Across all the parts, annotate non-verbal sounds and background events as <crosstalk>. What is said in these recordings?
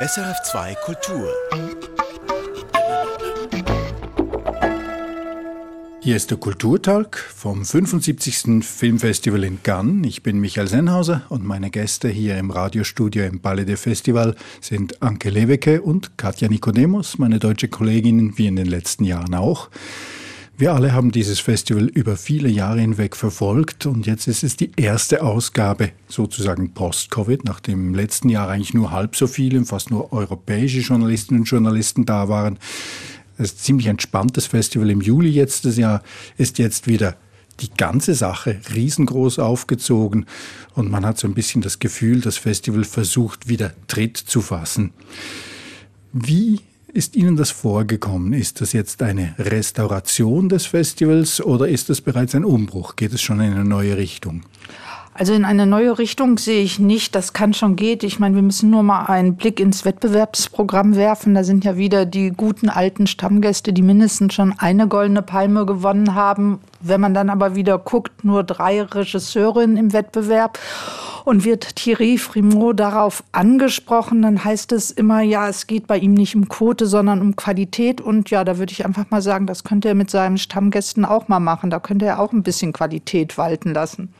SRF2 Kultur. Hier ist der Kulturtalk vom 75. Filmfestival in Cannes. Ich bin Michael Sennhauser und meine Gäste hier im Radiostudio im Palais de Festival sind Anke Lewecke und Katja Nikodemos, meine deutsche Kollegin, wie in den letzten Jahren auch. Wir alle haben dieses Festival über viele Jahre hinweg verfolgt und jetzt ist es die erste Ausgabe sozusagen post-Covid, nachdem im letzten Jahr eigentlich nur halb so viele, fast nur europäische Journalistinnen und Journalisten da waren. Es ist ein ziemlich entspanntes Festival im Juli jetzt das Jahr ist jetzt wieder die ganze Sache riesengroß aufgezogen und man hat so ein bisschen das Gefühl, das Festival versucht wieder Tritt zu fassen. Wie ist Ihnen das vorgekommen? Ist das jetzt eine Restauration des Festivals oder ist das bereits ein Umbruch? Geht es schon in eine neue Richtung? Also in eine neue Richtung sehe ich nicht, das kann schon geht. Ich meine, wir müssen nur mal einen Blick ins Wettbewerbsprogramm werfen. Da sind ja wieder die guten alten Stammgäste, die mindestens schon eine goldene Palme gewonnen haben. Wenn man dann aber wieder guckt, nur drei Regisseurinnen im Wettbewerb und wird Thierry Frimot darauf angesprochen, dann heißt es immer, ja, es geht bei ihm nicht um Quote, sondern um Qualität. Und ja, da würde ich einfach mal sagen, das könnte er mit seinen Stammgästen auch mal machen. Da könnte er auch ein bisschen Qualität walten lassen.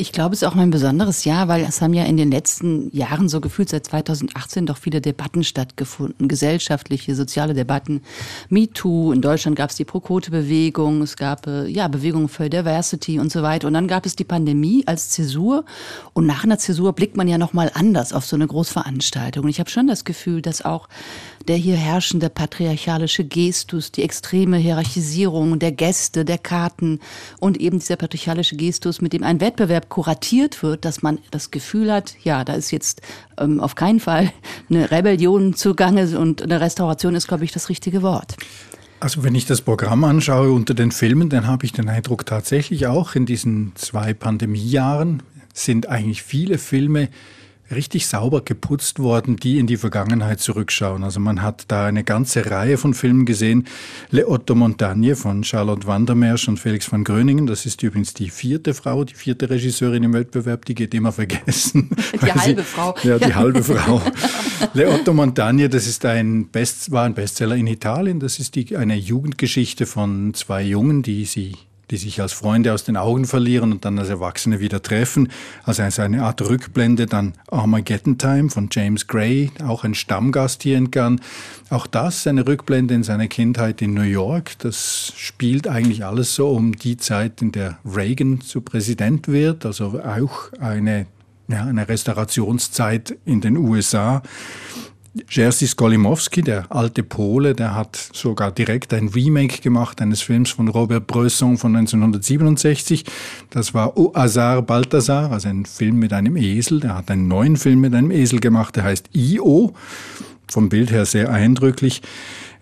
Ich glaube, es ist auch ein besonderes Jahr, weil es haben ja in den letzten Jahren so gefühlt seit 2018 doch viele Debatten stattgefunden, gesellschaftliche, soziale Debatten. MeToo, in Deutschland gab es die Pro-Quote-Bewegung, es gab äh, ja Bewegungen für Diversity und so weiter. Und dann gab es die Pandemie als Zäsur. Und nach einer Zäsur blickt man ja noch mal anders auf so eine Großveranstaltung. Und ich habe schon das Gefühl, dass auch der hier herrschende patriarchalische Gestus, die extreme Hierarchisierung der Gäste, der Karten und eben dieser patriarchalische Gestus, mit dem ein Wettbewerb kuratiert wird, dass man das Gefühl hat, ja, da ist jetzt ähm, auf keinen Fall eine Rebellion zugange und eine Restauration ist, glaube ich, das richtige Wort. Also wenn ich das Programm anschaue unter den Filmen, dann habe ich den Eindruck tatsächlich auch in diesen zwei Pandemiejahren sind eigentlich viele Filme richtig sauber geputzt worden, die in die Vergangenheit zurückschauen. Also man hat da eine ganze Reihe von Filmen gesehen. Le Otto Montagne von Charlotte Wandermersch und Felix van Gröningen. Das ist übrigens die vierte Frau, die vierte Regisseurin im Wettbewerb. Die geht immer vergessen. <laughs> Die halbe sie, Frau. Ja, die <laughs> halbe Frau. Le Otto Montagne, das ist ein Best, war ein Bestseller in Italien. Das ist die, eine Jugendgeschichte von zwei Jungen, die sie die sich als Freunde aus den Augen verlieren und dann als Erwachsene wieder treffen. Also eine Art Rückblende, dann Armageddon Time von James Gray, auch ein Stammgast hier in Cannes. Auch das eine Rückblende in seine Kindheit in New York. Das spielt eigentlich alles so um die Zeit, in der Reagan zu Präsident wird, also auch eine, ja, eine Restaurationszeit in den USA. Jerzy Skolimowski, der alte Pole, der hat sogar direkt ein Remake gemacht eines Films von Robert Bresson von 1967. Das war Au Hasard Balthasar, also ein Film mit einem Esel. Der hat einen neuen Film mit einem Esel gemacht, der heißt I.O. Vom Bild her sehr eindrücklich.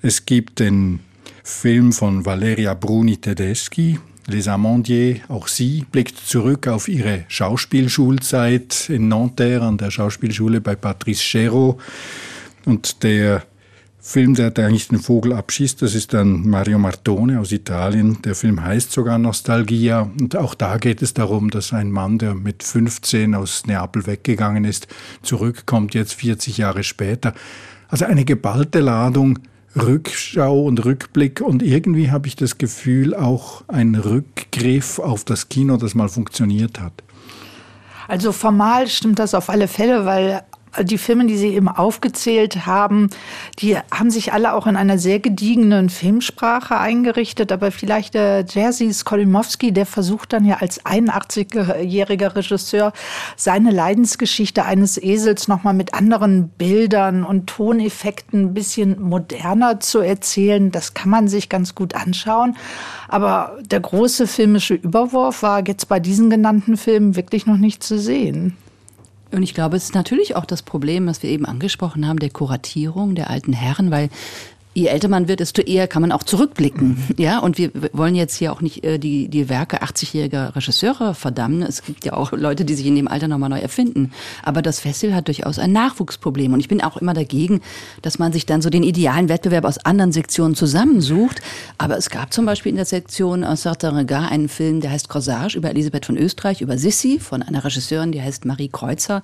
Es gibt den Film von Valeria Bruni Tedeschi, Les Amandiers, auch sie blickt zurück auf ihre Schauspielschulzeit in Nanterre an der Schauspielschule bei Patrice Chéreau. Und der Film, der eigentlich den Vogel abschießt, das ist dann Mario Martone aus Italien. Der Film heißt sogar Nostalgia. Und auch da geht es darum, dass ein Mann, der mit 15 aus Neapel weggegangen ist, zurückkommt, jetzt 40 Jahre später. Also eine geballte Ladung Rückschau und Rückblick und irgendwie habe ich das Gefühl auch ein Rückgriff auf das Kino, das mal funktioniert hat. Also formal stimmt das auf alle Fälle, weil die Filme, die Sie eben aufgezählt haben, die haben sich alle auch in einer sehr gediegenen Filmsprache eingerichtet. Aber vielleicht der Jerzy Skolimowski, der versucht dann ja als 81-jähriger Regisseur seine Leidensgeschichte eines Esels nochmal mit anderen Bildern und Toneffekten ein bisschen moderner zu erzählen. Das kann man sich ganz gut anschauen. Aber der große filmische Überwurf war jetzt bei diesen genannten Filmen wirklich noch nicht zu sehen. Und ich glaube, es ist natürlich auch das Problem, was wir eben angesprochen haben, der Kuratierung der alten Herren, weil je älter man wird, desto eher kann man auch zurückblicken. Mhm. Ja, und wir wollen jetzt hier auch nicht äh, die, die Werke 80-jähriger Regisseure verdammen. Es gibt ja auch Leute, die sich in dem Alter nochmal neu erfinden. Aber das Festival hat durchaus ein Nachwuchsproblem. Und ich bin auch immer dagegen, dass man sich dann so den idealen Wettbewerb aus anderen Sektionen zusammensucht. Aber es gab zum Beispiel in der Sektion aus Sartre Regard einen Film, der heißt Corsage über Elisabeth von Österreich, über Sissi von einer Regisseurin, die heißt Marie Kreuzer.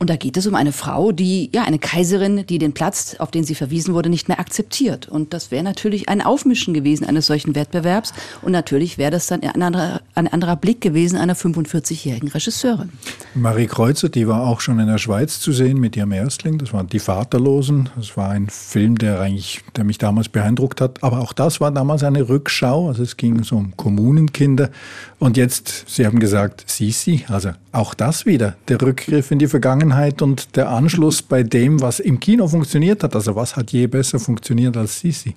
Und da geht es um eine Frau, die, ja, eine Kaiserin, die den Platz, auf den sie verwiesen wurde, nicht mehr akzeptiert. Und das wäre natürlich ein Aufmischen gewesen eines solchen Wettbewerbs. Und natürlich wäre das dann ein anderer, ein anderer Blick gewesen einer 45-jährigen Regisseurin. Marie Kreuzer, die war auch schon in der Schweiz zu sehen mit ihrem Erstling. Das waren Die Vaterlosen. Das war ein Film, der eigentlich, der mich damals beeindruckt hat. Aber auch das war damals eine Rückschau. Also es ging so um Kommunenkinder. Und jetzt, Sie haben gesagt, Sisi, also auch das wieder, der Rückgriff in die Vergangenheit und der Anschluss bei dem, was im Kino funktioniert hat. Also was hat je besser funktioniert als Sisi?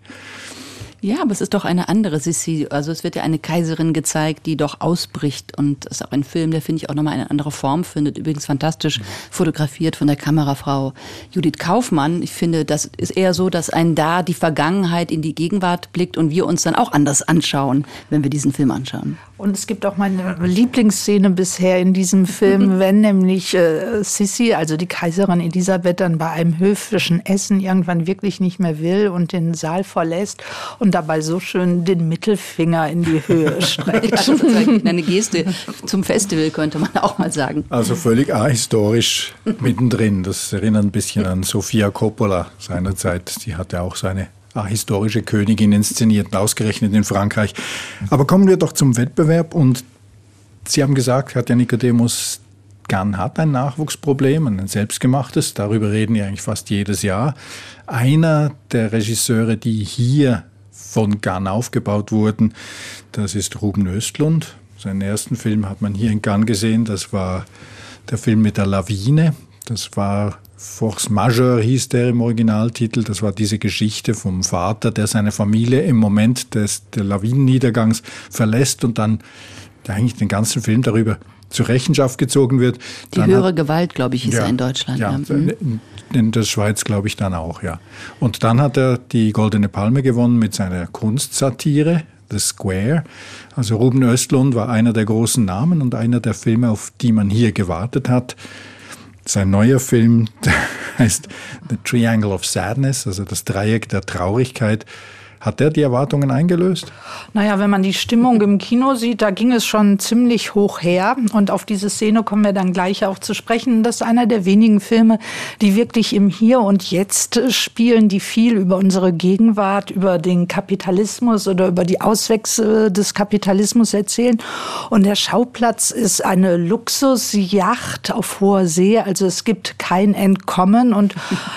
Ja, aber es ist doch eine andere Sissi. Also es wird ja eine Kaiserin gezeigt, die doch ausbricht. Und es ist auch ein Film, der, finde ich, auch nochmal eine andere Form findet. Übrigens fantastisch mhm. fotografiert von der Kamerafrau Judith Kaufmann. Ich finde, das ist eher so, dass ein da die Vergangenheit in die Gegenwart blickt und wir uns dann auch anders anschauen, wenn wir diesen Film anschauen. Und es gibt auch meine Lieblingsszene bisher in diesem Film, <laughs> wenn nämlich äh, Sissi, also die Kaiserin Elisabeth, dann bei einem höfischen Essen irgendwann wirklich nicht mehr will und den Saal verlässt und dabei so schön den Mittelfinger in die Höhe <laughs> streckt. eine Geste zum Festival könnte man auch mal sagen. Also völlig ahistorisch mittendrin. Das erinnert ein bisschen an Sofia Coppola seinerzeit. Die hatte auch seine ah, historische Königin inszeniert, ausgerechnet in Frankreich. Aber kommen wir doch zum Wettbewerb und Sie haben gesagt, Katja Nicodemus, Gunn hat ein Nachwuchsproblem, ein selbstgemachtes, darüber reden wir eigentlich fast jedes Jahr. Einer der Regisseure, die hier von Gunn aufgebaut wurden, das ist Ruben Östlund. Seinen ersten Film hat man hier in Gunn gesehen, das war der Film mit der Lawine. Das war Force Majeure hieß der im Originaltitel. Das war diese Geschichte vom Vater, der seine Familie im Moment des der Lawinenniedergangs verlässt und dann eigentlich den ganzen Film darüber zur Rechenschaft gezogen wird. Die dann höhere hat, Gewalt, glaube ich, ist ja, er in Deutschland. Ja, ja. Mhm. in der Schweiz glaube ich dann auch, ja. Und dann hat er die Goldene Palme gewonnen mit seiner Kunstsatire, The Square. Also Ruben Östlund war einer der großen Namen und einer der Filme, auf die man hier gewartet hat. Sein neuer Film <laughs> heißt The Triangle of Sadness, also das Dreieck der Traurigkeit. Hat der die Erwartungen eingelöst? Naja, wenn man die Stimmung im Kino sieht, da ging es schon ziemlich hoch her. Und auf diese Szene kommen wir dann gleich auch zu sprechen. Das ist einer der wenigen Filme, die wirklich im Hier und Jetzt spielen, die viel über unsere Gegenwart, über den Kapitalismus oder über die Auswächse des Kapitalismus erzählen. Und der Schauplatz ist eine Luxusjacht auf hoher See. Also es gibt kein Entkommen. Und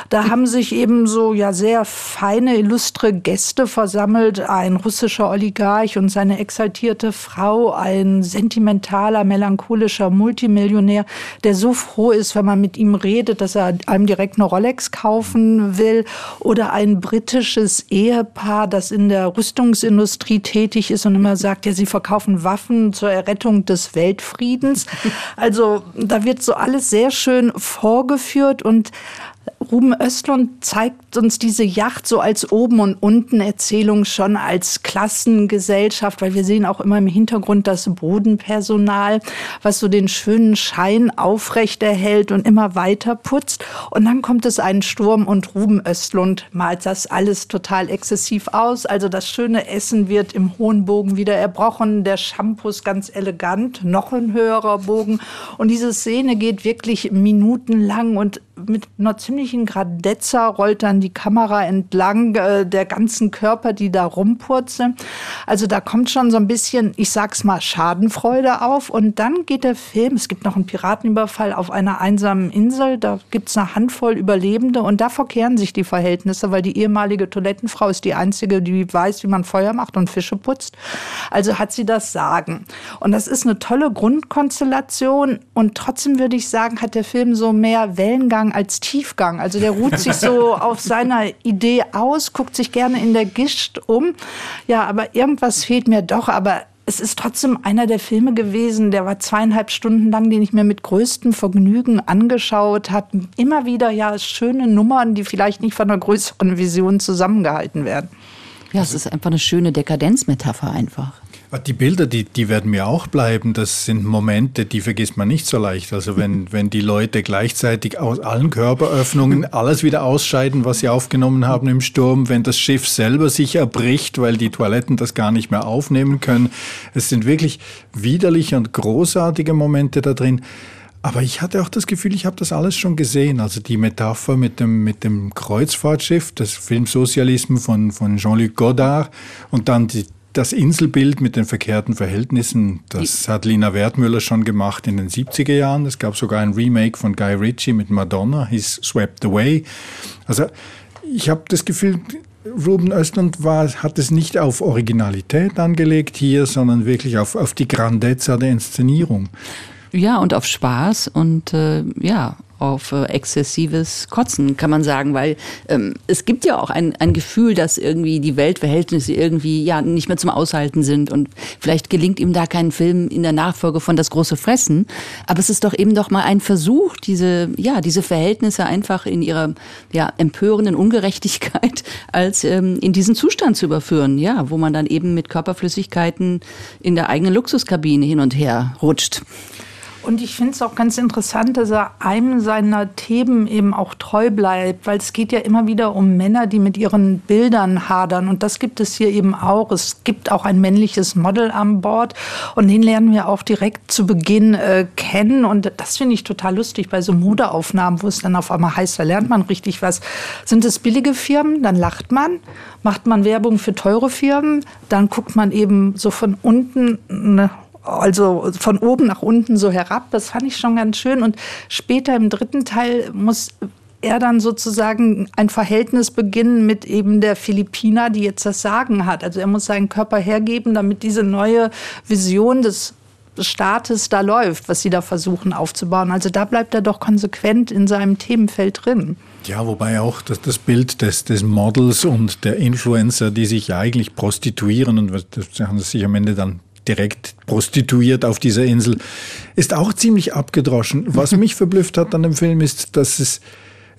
da haben sich eben so ja sehr feine, illustre Gäste versammelt ein russischer Oligarch und seine exaltierte Frau, ein sentimentaler, melancholischer Multimillionär, der so froh ist, wenn man mit ihm redet, dass er einem direkt eine Rolex kaufen will, oder ein britisches Ehepaar, das in der Rüstungsindustrie tätig ist und immer sagt, ja, sie verkaufen Waffen zur Errettung des Weltfriedens. Also da wird so alles sehr schön vorgeführt und Ruben Östlund zeigt uns diese Yacht so als Oben- und Unten-Erzählung schon als Klassengesellschaft, weil wir sehen auch immer im Hintergrund das Bodenpersonal, was so den schönen Schein aufrechterhält und immer weiter putzt. Und dann kommt es einen Sturm und Ruben Östlund malt das alles total exzessiv aus. Also das schöne Essen wird im hohen Bogen wieder erbrochen, der Shampoo ist ganz elegant, noch ein höherer Bogen. Und diese Szene geht wirklich minutenlang und mit einer ziemlichen Gradezza rollt dann die Kamera entlang äh, der ganzen Körper, die da rumpurzeln. Also da kommt schon so ein bisschen, ich sag's mal, Schadenfreude auf. Und dann geht der Film, es gibt noch einen Piratenüberfall auf einer einsamen Insel, da gibt's eine Handvoll Überlebende und da verkehren sich die Verhältnisse, weil die ehemalige Toilettenfrau ist die einzige, die weiß, wie man Feuer macht und Fische putzt. Also hat sie das Sagen. Und das ist eine tolle Grundkonstellation und trotzdem würde ich sagen, hat der Film so mehr Wellengang als Tiefgang. Also der ruht sich so <laughs> auf seiner Idee aus, guckt sich gerne in der Gischt um. Ja, aber irgendwas fehlt mir doch. Aber es ist trotzdem einer der Filme gewesen, der war zweieinhalb Stunden lang, den ich mir mit größtem Vergnügen angeschaut habe. Immer wieder ja schöne Nummern, die vielleicht nicht von einer größeren Vision zusammengehalten werden. Ja, es ist einfach eine schöne Dekadenzmetapher einfach. Die Bilder, die, die werden mir auch bleiben. Das sind Momente, die vergisst man nicht so leicht. Also wenn, <laughs> wenn die Leute gleichzeitig aus allen Körperöffnungen <laughs> alles wieder ausscheiden, was sie aufgenommen haben im Sturm, wenn das Schiff selber sich erbricht, weil die Toiletten das gar nicht mehr aufnehmen können. Es sind wirklich widerliche und großartige Momente da drin. Aber ich hatte auch das Gefühl, ich habe das alles schon gesehen. Also die Metapher mit dem, mit dem Kreuzfahrtschiff, das Filmsozialismus von, von Jean-Luc Godard und dann die, das Inselbild mit den verkehrten Verhältnissen, das hat Lina Wertmüller schon gemacht in den 70er Jahren. Es gab sogar ein Remake von Guy Ritchie mit Madonna, hieß Swept Away. Also ich habe das Gefühl, Ruben Östlund war, hat es nicht auf Originalität angelegt hier, sondern wirklich auf, auf die Grandezza der Inszenierung. Ja, und auf Spaß und äh, ja, auf äh, exzessives Kotzen, kann man sagen, weil ähm, es gibt ja auch ein, ein Gefühl, dass irgendwie die Weltverhältnisse irgendwie ja nicht mehr zum Aushalten sind und vielleicht gelingt ihm da kein Film in der Nachfolge von Das große Fressen, aber es ist doch eben doch mal ein Versuch, diese, ja, diese Verhältnisse einfach in ihrer ja, empörenden Ungerechtigkeit <laughs> als ähm, in diesen Zustand zu überführen, ja, wo man dann eben mit Körperflüssigkeiten in der eigenen Luxuskabine hin und her rutscht. Und ich finde es auch ganz interessant, dass er einem seiner Themen eben auch treu bleibt, weil es geht ja immer wieder um Männer, die mit ihren Bildern hadern. Und das gibt es hier eben auch. Es gibt auch ein männliches Model an Bord und den lernen wir auch direkt zu Beginn äh, kennen. Und das finde ich total lustig bei so Modeaufnahmen, wo es dann auf einmal heißt, da lernt man richtig was. Sind es billige Firmen, dann lacht man. Macht man Werbung für teure Firmen, dann guckt man eben so von unten ne, also von oben nach unten so herab. Das fand ich schon ganz schön. Und später im dritten Teil muss er dann sozusagen ein Verhältnis beginnen mit eben der Philippiner, die jetzt das Sagen hat. Also er muss seinen Körper hergeben, damit diese neue Vision des Staates da läuft, was sie da versuchen aufzubauen. Also da bleibt er doch konsequent in seinem Themenfeld drin. Ja, wobei auch das, das Bild des, des Models und der Influencer, die sich eigentlich prostituieren und das haben sie sich am Ende dann direkt prostituiert auf dieser Insel, ist auch ziemlich abgedroschen. Was <laughs> mich verblüfft hat an dem Film ist, dass es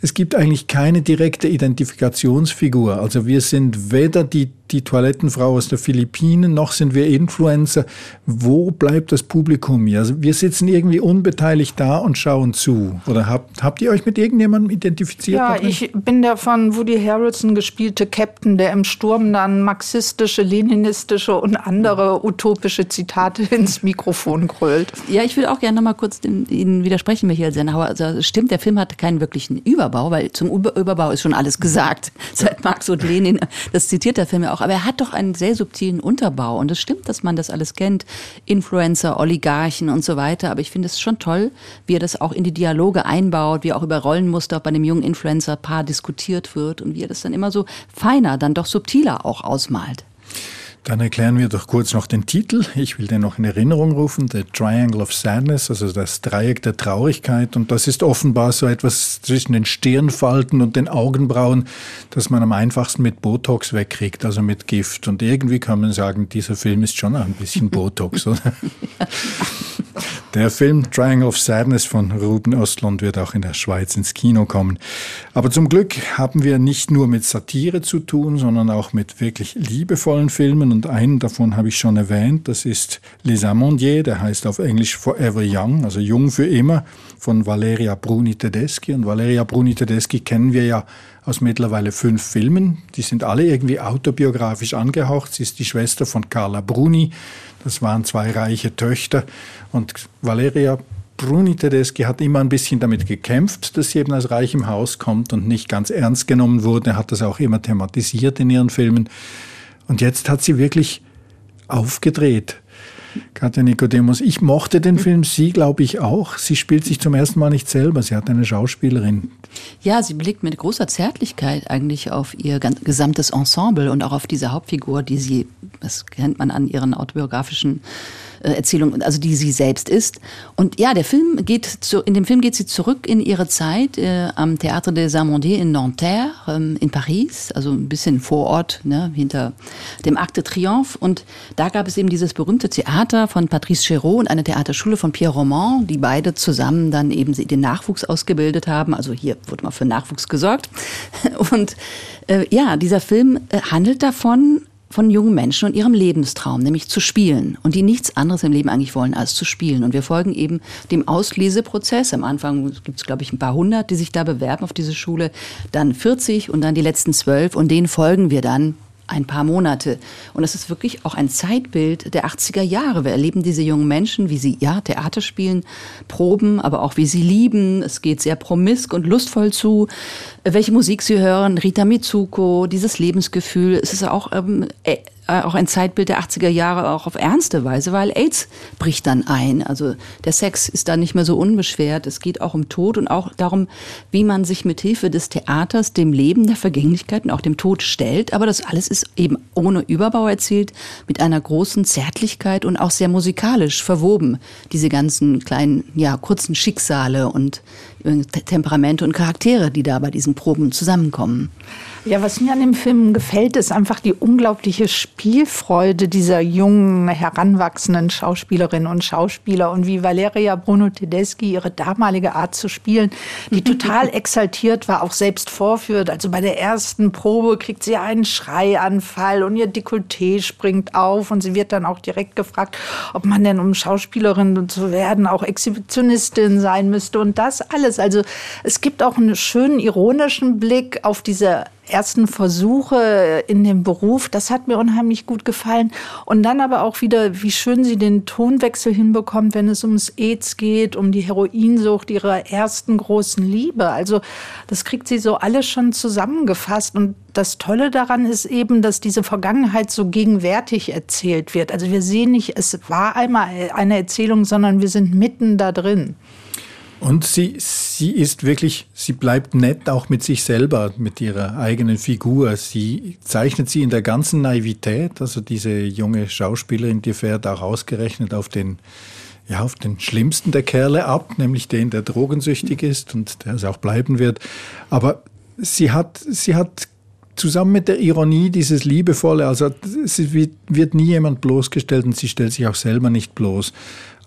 es gibt eigentlich keine direkte Identifikationsfigur. Also wir sind weder die, die Toilettenfrau aus der Philippinen, noch sind wir Influencer. Wo bleibt das Publikum hier? Also wir sitzen irgendwie unbeteiligt da und schauen zu. Oder habt, habt ihr euch mit irgendjemandem identifiziert? Ja, ich bin der von Woody Harrelson gespielte Captain, der im Sturm dann marxistische, leninistische und andere utopische Zitate <laughs> ins Mikrofon grölt. Ja, ich will auch gerne noch mal kurz Ihnen widersprechen, Michael Sennhauer. Also stimmt, der Film hat keinen wirklichen Überbau. Überbau, weil zum Überbau ist schon alles gesagt. <laughs> Seit Marx und Lenin, das zitiert der Film ja auch. Aber er hat doch einen sehr subtilen Unterbau. Und es stimmt, dass man das alles kennt. Influencer, Oligarchen und so weiter. Aber ich finde es schon toll, wie er das auch in die Dialoge einbaut, wie auch über Rollenmuster bei dem jungen Influencer-Paar diskutiert wird und wie er das dann immer so feiner, dann doch subtiler auch ausmalt. Dann erklären wir doch kurz noch den Titel. Ich will den noch in Erinnerung rufen. The Triangle of Sadness, also das Dreieck der Traurigkeit. Und das ist offenbar so etwas zwischen den Stirnfalten und den Augenbrauen, das man am einfachsten mit Botox wegkriegt, also mit Gift. Und irgendwie kann man sagen, dieser Film ist schon ein bisschen Botox, oder? <laughs> Der Film Triangle of Sadness von Ruben Östlund wird auch in der Schweiz ins Kino kommen. Aber zum Glück haben wir nicht nur mit Satire zu tun, sondern auch mit wirklich liebevollen Filmen. Und einen davon habe ich schon erwähnt. Das ist Les Amandiers, der heißt auf Englisch Forever Young, also Jung für immer, von Valeria Bruni Tedeschi. Und Valeria Bruni Tedeschi kennen wir ja aus mittlerweile fünf Filmen. Die sind alle irgendwie autobiografisch angehaucht. Sie ist die Schwester von Carla Bruni. Das waren zwei reiche Töchter. Und Valeria Bruni Tedeschi hat immer ein bisschen damit gekämpft, dass sie eben aus reichem Haus kommt und nicht ganz ernst genommen wurde, hat das auch immer thematisiert in ihren Filmen. Und jetzt hat sie wirklich aufgedreht. Katja Nikodemus, ich mochte den Film, sie glaube ich auch. Sie spielt sich zum ersten Mal nicht selber, sie hat eine Schauspielerin. Ja, sie blickt mit großer Zärtlichkeit eigentlich auf ihr gesamtes Ensemble und auch auf diese Hauptfigur, die sie, das kennt man an ihren autobiografischen Erzählung, also die sie selbst ist. Und ja, der Film geht zu, in dem Film geht sie zurück in ihre Zeit äh, am Théâtre des Amandiers in Nanterre ähm, in Paris, also ein bisschen vor Ort, ne, hinter dem Arc de Triomphe. Und da gab es eben dieses berühmte Theater von Patrice Chéreau und eine Theaterschule von Pierre Roman, die beide zusammen dann eben den Nachwuchs ausgebildet haben. Also hier wurde mal für Nachwuchs gesorgt. <laughs> Und äh, ja, dieser Film äh, handelt davon, von jungen Menschen und ihrem Lebenstraum, nämlich zu spielen. Und die nichts anderes im Leben eigentlich wollen als zu spielen. Und wir folgen eben dem Ausleseprozess. Am Anfang gibt es, glaube ich, ein paar hundert, die sich da bewerben auf diese Schule. Dann 40 und dann die letzten zwölf. Und denen folgen wir dann ein paar Monate. Und es ist wirklich auch ein Zeitbild der 80er Jahre. Wir erleben diese jungen Menschen, wie sie ja Theater spielen, proben, aber auch wie sie lieben. Es geht sehr promisk und lustvoll zu. Welche Musik sie hören, Rita Mitsuko, dieses Lebensgefühl. Es ist auch ähm, äh, auch ein Zeitbild der 80er Jahre auch auf ernste Weise, weil AIDS bricht dann ein. Also der Sex ist dann nicht mehr so unbeschwert. Es geht auch um Tod und auch darum, wie man sich mit Hilfe des Theaters dem Leben der Vergänglichkeit und auch dem Tod stellt. Aber das alles ist eben ohne Überbau erzählt, mit einer großen Zärtlichkeit und auch sehr musikalisch verwoben. Diese ganzen kleinen, ja, kurzen Schicksale und Temperamente und Charaktere, die da bei diesen Proben zusammenkommen. Ja, was mir an dem Film gefällt, ist einfach die unglaubliche Spielfreude dieser jungen, heranwachsenden Schauspielerinnen und Schauspieler und wie Valeria Bruno Tedeschi ihre damalige Art zu spielen, die total <laughs> exaltiert war, auch selbst vorführt. Also bei der ersten Probe kriegt sie einen Schreianfall und ihr Dekolleté springt auf und sie wird dann auch direkt gefragt, ob man denn, um Schauspielerin zu werden, auch Exhibitionistin sein müsste und das alles. Also es gibt auch einen schönen ironischen Blick auf diese ersten Versuche in dem Beruf. Das hat mir unheimlich gut gefallen. Und dann aber auch wieder, wie schön sie den Tonwechsel hinbekommt, wenn es ums AIDS geht, um die Heroinsucht ihrer ersten großen Liebe. Also das kriegt sie so alles schon zusammengefasst. Und das Tolle daran ist eben, dass diese Vergangenheit so gegenwärtig erzählt wird. Also wir sehen nicht, es war einmal eine Erzählung, sondern wir sind mitten da drin. Und sie, sie ist wirklich, sie bleibt nett auch mit sich selber, mit ihrer eigenen Figur. Sie zeichnet sie in der ganzen Naivität. Also diese junge Schauspielerin, die fährt auch ausgerechnet auf den, ja, auf den schlimmsten der Kerle ab, nämlich den, der drogensüchtig ist und der es auch bleiben wird. Aber sie hat, sie hat zusammen mit der Ironie dieses Liebevolle, also sie wird, wird nie jemand bloßgestellt und sie stellt sich auch selber nicht bloß.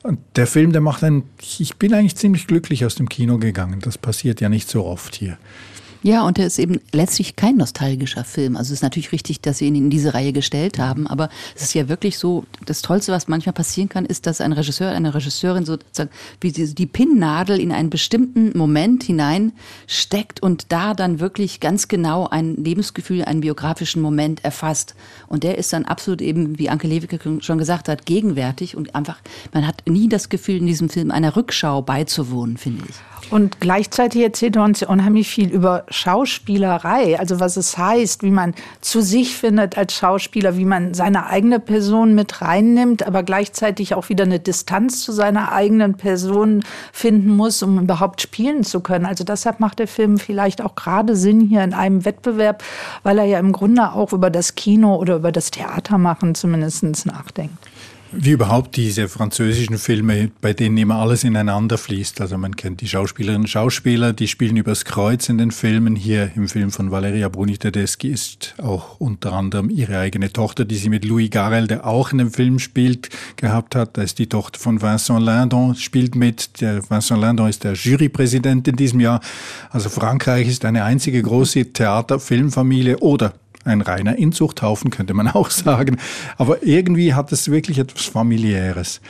Und der Film, der macht einen, ich bin eigentlich ziemlich glücklich aus dem Kino gegangen. Das passiert ja nicht so oft hier. Ja, und er ist eben letztlich kein nostalgischer Film. Also es ist natürlich richtig, dass sie ihn in diese Reihe gestellt haben, aber es ist ja wirklich so, das Tollste, was manchmal passieren kann, ist, dass ein Regisseur, eine Regisseurin sozusagen wie die, die Pinnnadel in einen bestimmten Moment hineinsteckt und da dann wirklich ganz genau ein Lebensgefühl, einen biografischen Moment erfasst. Und der ist dann absolut eben, wie Anke Lewicke schon gesagt hat, gegenwärtig und einfach, man hat nie das Gefühl, in diesem Film einer Rückschau beizuwohnen, finde ich. Und gleichzeitig erzählt er uns unheimlich viel über Schauspielerei, also was es heißt, wie man zu sich findet als Schauspieler, wie man seine eigene Person mit reinnimmt, aber gleichzeitig auch wieder eine Distanz zu seiner eigenen Person finden muss, um überhaupt spielen zu können. Also deshalb macht der Film vielleicht auch gerade Sinn hier in einem Wettbewerb, weil er ja im Grunde auch über das Kino oder über das Theatermachen zumindest nachdenkt. Wie überhaupt diese französischen Filme, bei denen immer alles ineinander fließt. Also man kennt die Schauspielerinnen und Schauspieler, die spielen übers Kreuz in den Filmen. Hier im Film von Valeria Bruni Tedeschi ist auch unter anderem ihre eigene Tochter, die sie mit Louis Garel, der auch in dem Film spielt, gehabt hat. Da ist die Tochter von Vincent Lindon, spielt mit. Der Vincent Lindon ist der Jurypräsident in diesem Jahr. Also Frankreich ist eine einzige große Theater-Filmfamilie oder ein reiner Inzuchthaufen, könnte man <laughs> auch sagen. Aber irgendwie hat es wirklich etwas familiäres.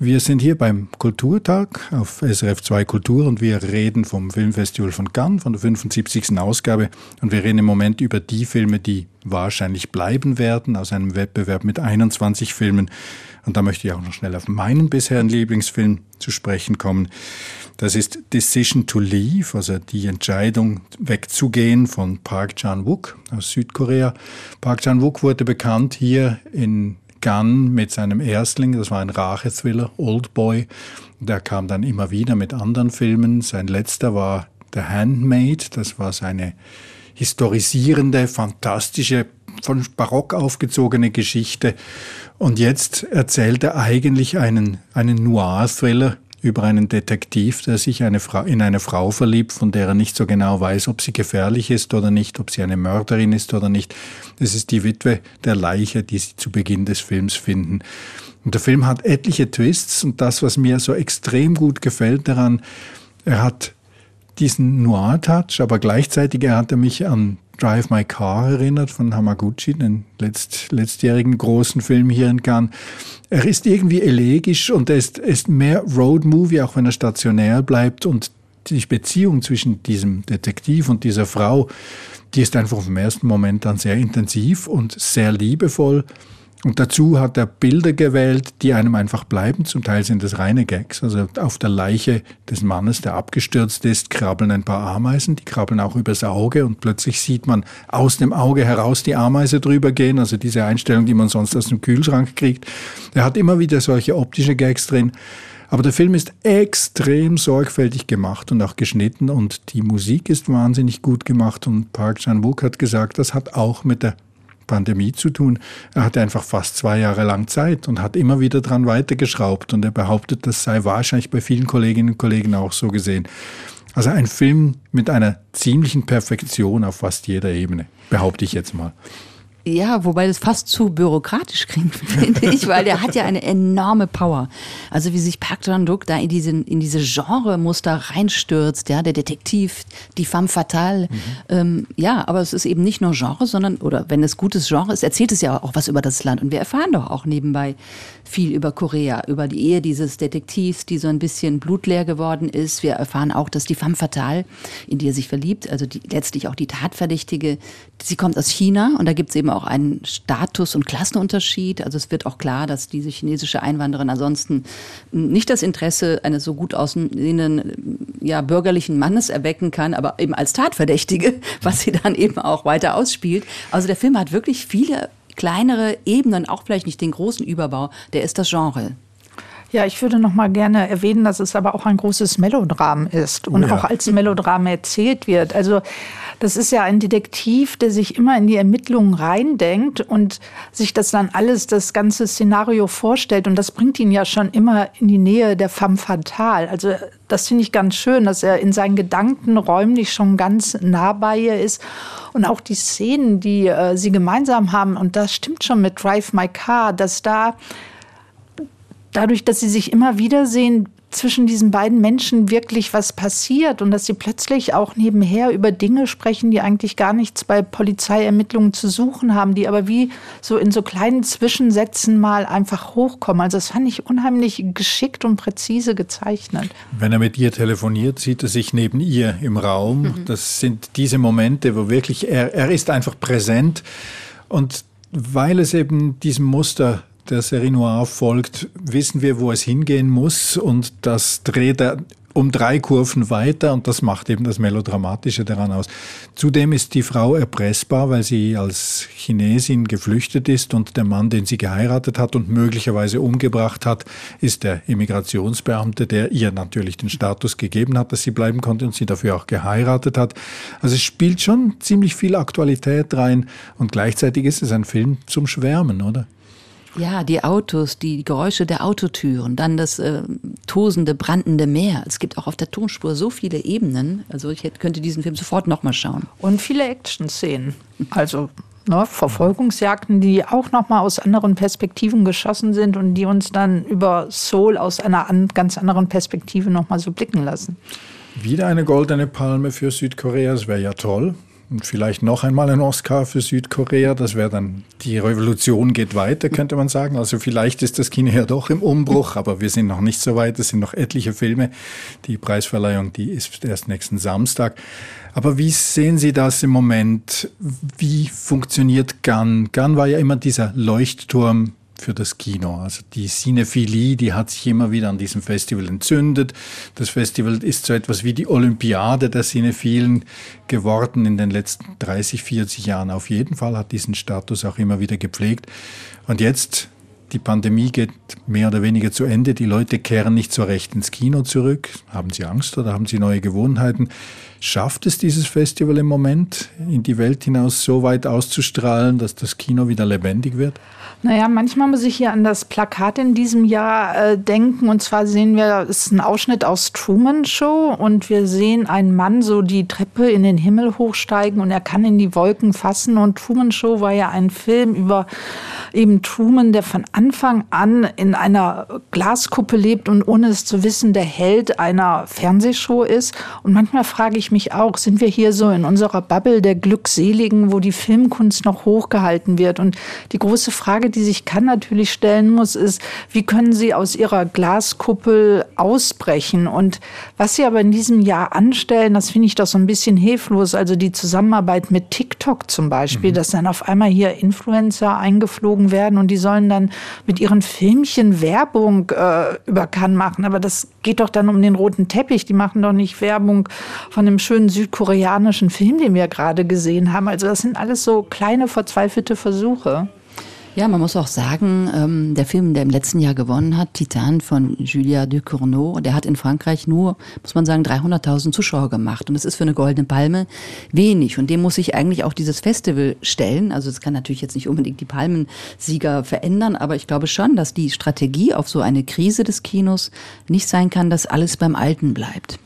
Wir sind hier beim Kulturtag auf SRF 2 Kultur und wir reden vom Filmfestival von Cannes, von der 75. Ausgabe. Und wir reden im Moment über die Filme, die wahrscheinlich bleiben werden, aus einem Wettbewerb mit 21 Filmen. Und da möchte ich auch noch schnell auf meinen bisherigen Lieblingsfilm zu sprechen kommen. Das ist Decision to Leave, also die Entscheidung wegzugehen von Park Chan-wook aus Südkorea. Park Chan-wook wurde bekannt hier in Gunn mit seinem Erstling, das war ein Rachethriller, Old Boy. Der kam dann immer wieder mit anderen Filmen. Sein letzter war The Handmaid, das war seine historisierende, fantastische, von Barock aufgezogene Geschichte. Und jetzt erzählt er eigentlich einen, einen Noir-Thriller über einen Detektiv, der sich eine in eine Frau verliebt, von der er nicht so genau weiß, ob sie gefährlich ist oder nicht, ob sie eine Mörderin ist oder nicht. Es ist die Witwe der Leiche, die sie zu Beginn des Films finden. Und der Film hat etliche Twists und das, was mir so extrem gut gefällt daran, er hat diesen Noir-Touch, aber gleichzeitig er hatte mich an Drive My Car erinnert von Hamaguchi, den letzt, letztjährigen großen Film hier in Cannes. Er ist irgendwie elegisch und er ist, ist mehr Road-Movie, auch wenn er stationär bleibt und die Beziehung zwischen diesem Detektiv und dieser Frau, die ist einfach vom ersten Moment an sehr intensiv und sehr liebevoll. Und dazu hat er Bilder gewählt, die einem einfach bleiben. Zum Teil sind das reine Gags. Also auf der Leiche des Mannes, der abgestürzt ist, krabbeln ein paar Ameisen. Die krabbeln auch übers Auge und plötzlich sieht man aus dem Auge heraus die Ameise drüber gehen. Also diese Einstellung, die man sonst aus dem Kühlschrank kriegt. Er hat immer wieder solche optische Gags drin. Aber der Film ist extrem sorgfältig gemacht und auch geschnitten und die Musik ist wahnsinnig gut gemacht und Park Chan-wook hat gesagt, das hat auch mit der Pandemie zu tun. Er hatte einfach fast zwei Jahre lang Zeit und hat immer wieder dran weitergeschraubt und er behauptet, das sei wahrscheinlich bei vielen Kolleginnen und Kollegen auch so gesehen. Also ein Film mit einer ziemlichen Perfektion auf fast jeder Ebene, behaupte ich jetzt mal. Ja, wobei das fast zu bürokratisch klingt, <laughs> finde ich, weil der hat ja eine enorme Power. Also wie sich Park Chan-wook da in diese, in diese Genre-Muster reinstürzt, ja, der Detektiv, die femme fatale. Mhm. Ähm, ja, aber es ist eben nicht nur Genre, sondern, oder wenn es gutes Genre ist, erzählt es ja auch was über das Land. Und wir erfahren doch auch nebenbei viel über Korea, über die Ehe dieses Detektivs, die so ein bisschen blutleer geworden ist. Wir erfahren auch, dass die femme fatale, in die er sich verliebt, also die, letztlich auch die Tatverdächtige, sie kommt aus China und da gibt es eben auch einen Status- und Klassenunterschied. Also es wird auch klar, dass diese chinesische Einwanderin ansonsten nicht das Interesse eines so gut aussehenden, ja, bürgerlichen Mannes erwecken kann, aber eben als Tatverdächtige, <laughs> was sie dann eben auch weiter ausspielt. Also der Film hat wirklich viele kleinere Ebenen, auch vielleicht nicht den großen Überbau, der ist das Genre. Ja, ich würde noch mal gerne erwähnen, dass es aber auch ein großes Melodram ist und oh ja. auch als Melodram erzählt wird. Also das ist ja ein Detektiv, der sich immer in die Ermittlungen reindenkt und sich das dann alles, das ganze Szenario vorstellt. Und das bringt ihn ja schon immer in die Nähe der femme fatale. Also das finde ich ganz schön, dass er in seinen Gedanken räumlich schon ganz nah bei ihr ist. Und auch die Szenen, die äh, sie gemeinsam haben, und das stimmt schon mit Drive My Car, dass da dadurch, dass sie sich immer wiedersehen, zwischen diesen beiden Menschen wirklich was passiert und dass sie plötzlich auch nebenher über Dinge sprechen, die eigentlich gar nichts bei Polizeiermittlungen zu suchen haben, die aber wie so in so kleinen Zwischensätzen mal einfach hochkommen. Also das fand ich unheimlich geschickt und präzise gezeichnet. Wenn er mit ihr telefoniert, sieht er sich neben ihr im Raum. Mhm. Das sind diese Momente, wo wirklich er, er ist einfach präsent und weil es eben diesem Muster der Serie Noir folgt, wissen wir, wo es hingehen muss und das dreht er um drei Kurven weiter und das macht eben das Melodramatische daran aus. Zudem ist die Frau erpressbar, weil sie als Chinesin geflüchtet ist und der Mann, den sie geheiratet hat und möglicherweise umgebracht hat, ist der Immigrationsbeamte, der ihr natürlich den Status gegeben hat, dass sie bleiben konnte und sie dafür auch geheiratet hat. Also es spielt schon ziemlich viel Aktualität rein und gleichzeitig ist es ein Film zum Schwärmen, oder? Ja, die Autos, die Geräusche der Autotüren, dann das äh, tosende, brandende Meer. Es gibt auch auf der Tonspur so viele Ebenen. Also ich hätte, könnte diesen Film sofort nochmal schauen. Und viele Action-Szenen. Also ne, Verfolgungsjagden, die auch nochmal aus anderen Perspektiven geschossen sind und die uns dann über Seoul aus einer an, ganz anderen Perspektive nochmal so blicken lassen. Wieder eine goldene Palme für Südkorea, das wäre ja toll. Und vielleicht noch einmal ein Oscar für Südkorea. Das wäre dann, die Revolution geht weiter, könnte man sagen. Also vielleicht ist das Kino ja doch im Umbruch, aber wir sind noch nicht so weit. Es sind noch etliche Filme. Die Preisverleihung, die ist erst nächsten Samstag. Aber wie sehen Sie das im Moment? Wie funktioniert GAN? GAN war ja immer dieser Leuchtturm für das Kino. Also die Cinephilie, die hat sich immer wieder an diesem Festival entzündet. Das Festival ist so etwas wie die Olympiade der Cinephilen geworden in den letzten 30, 40 Jahren. Auf jeden Fall hat diesen Status auch immer wieder gepflegt. Und jetzt die Pandemie geht mehr oder weniger zu Ende. Die Leute kehren nicht so recht ins Kino zurück. Haben sie Angst oder haben sie neue Gewohnheiten? Schafft es dieses Festival im Moment, in die Welt hinaus so weit auszustrahlen, dass das Kino wieder lebendig wird? Naja, manchmal muss ich hier an das Plakat in diesem Jahr äh, denken. Und zwar sehen wir, es ist ein Ausschnitt aus Truman Show und wir sehen einen Mann so die Treppe in den Himmel hochsteigen und er kann in die Wolken fassen. Und Truman Show war ja ein Film über eben Truman, der von Anfang an in einer Glaskuppe lebt und ohne es zu wissen, der Held einer Fernsehshow ist. Und manchmal frage ich mich auch, sind wir hier so in unserer Bubble der Glückseligen, wo die Filmkunst noch hochgehalten wird? Und die große Frage, die sich kann natürlich stellen muss, ist, wie können Sie aus Ihrer Glaskuppel ausbrechen? Und was Sie aber in diesem Jahr anstellen, das finde ich doch so ein bisschen hilflos. Also die Zusammenarbeit mit TikTok zum Beispiel, mhm. dass dann auf einmal hier Influencer eingeflogen werden und die sollen dann mit ihren Filmchen Werbung äh, über Cannes machen. Aber das geht doch dann um den roten Teppich. Die machen doch nicht Werbung von dem schönen südkoreanischen Film, den wir gerade gesehen haben. Also das sind alles so kleine verzweifelte Versuche. Ja, man muss auch sagen, ähm, der Film, der im letzten Jahr gewonnen hat, Titan von Julia Ducournau, der hat in Frankreich nur, muss man sagen, 300.000 Zuschauer gemacht. Und das ist für eine Goldene Palme wenig. Und dem muss sich eigentlich auch dieses Festival stellen. Also es kann natürlich jetzt nicht unbedingt die Palmensieger verändern, aber ich glaube schon, dass die Strategie auf so eine Krise des Kinos nicht sein kann, dass alles beim Alten bleibt.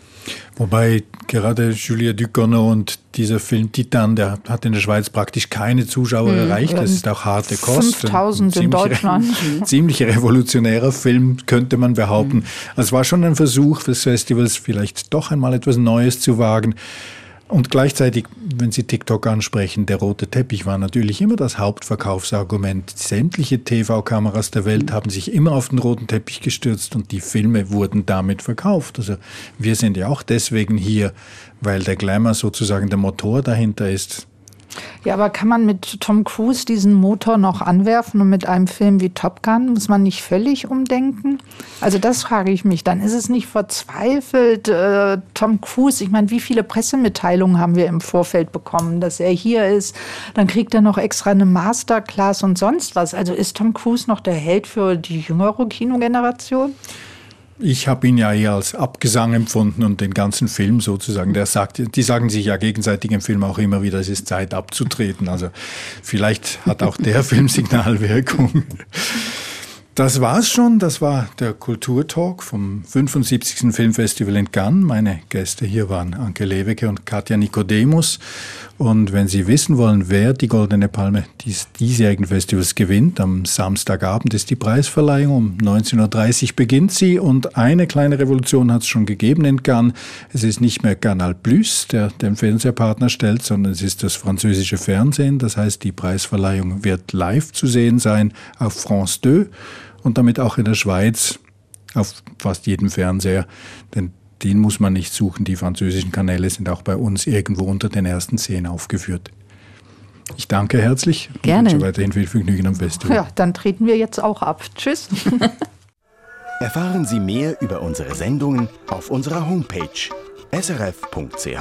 Wobei gerade Julia Ducournau und dieser Film Titan, der hat in der Schweiz praktisch keine Zuschauer hm, erreicht. Das ist auch harte Kost. 5000 in Deutschland. <laughs> Ziemlich revolutionärer Film, könnte man behaupten. Also es war schon ein Versuch des Festivals, vielleicht doch einmal etwas Neues zu wagen. Und gleichzeitig, wenn Sie TikTok ansprechen, der rote Teppich war natürlich immer das Hauptverkaufsargument. Sämtliche TV-Kameras der Welt haben sich immer auf den roten Teppich gestürzt und die Filme wurden damit verkauft. Also wir sind ja auch deswegen hier, weil der Glamour sozusagen der Motor dahinter ist. Ja, aber kann man mit Tom Cruise diesen Motor noch anwerfen und mit einem Film wie Top Gun muss man nicht völlig umdenken? Also das frage ich mich. Dann ist es nicht verzweifelt, äh, Tom Cruise. Ich meine, wie viele Pressemitteilungen haben wir im Vorfeld bekommen, dass er hier ist? Dann kriegt er noch extra eine Masterclass und sonst was. Also ist Tom Cruise noch der Held für die jüngere Kinogeneration? Ich habe ihn ja eher als Abgesang empfunden und den ganzen Film sozusagen. Der sagt, die sagen sich ja gegenseitig im Film auch immer wieder, es ist Zeit abzutreten. Also vielleicht hat auch der <laughs> Film Signalwirkung. Das war's schon. Das war der Kulturtalk vom 75. Filmfestival in Cannes. Meine Gäste hier waren Anke Lewecke und Katja Nikodemus. Und wenn Sie wissen wollen, wer die Goldene Palme dies diesjährigen Festivals gewinnt, am Samstagabend ist die Preisverleihung. Um 19.30 Uhr beginnt sie und eine kleine Revolution hat es schon gegeben in Cannes. Es ist nicht mehr Canal Plus, der den Fernsehpartner stellt, sondern es ist das französische Fernsehen. Das heißt, die Preisverleihung wird live zu sehen sein auf France 2 und damit auch in der Schweiz auf fast jedem Fernseher. Denn den muss man nicht suchen. Die französischen Kanäle sind auch bei uns irgendwo unter den ersten zehn aufgeführt. Ich danke herzlich. Gerne. Und wünsche weiterhin viel Vergnügen am Festival. Ja, dann treten wir jetzt auch ab. Tschüss. <laughs> Erfahren Sie mehr über unsere Sendungen auf unserer Homepage srf.ch-kultur.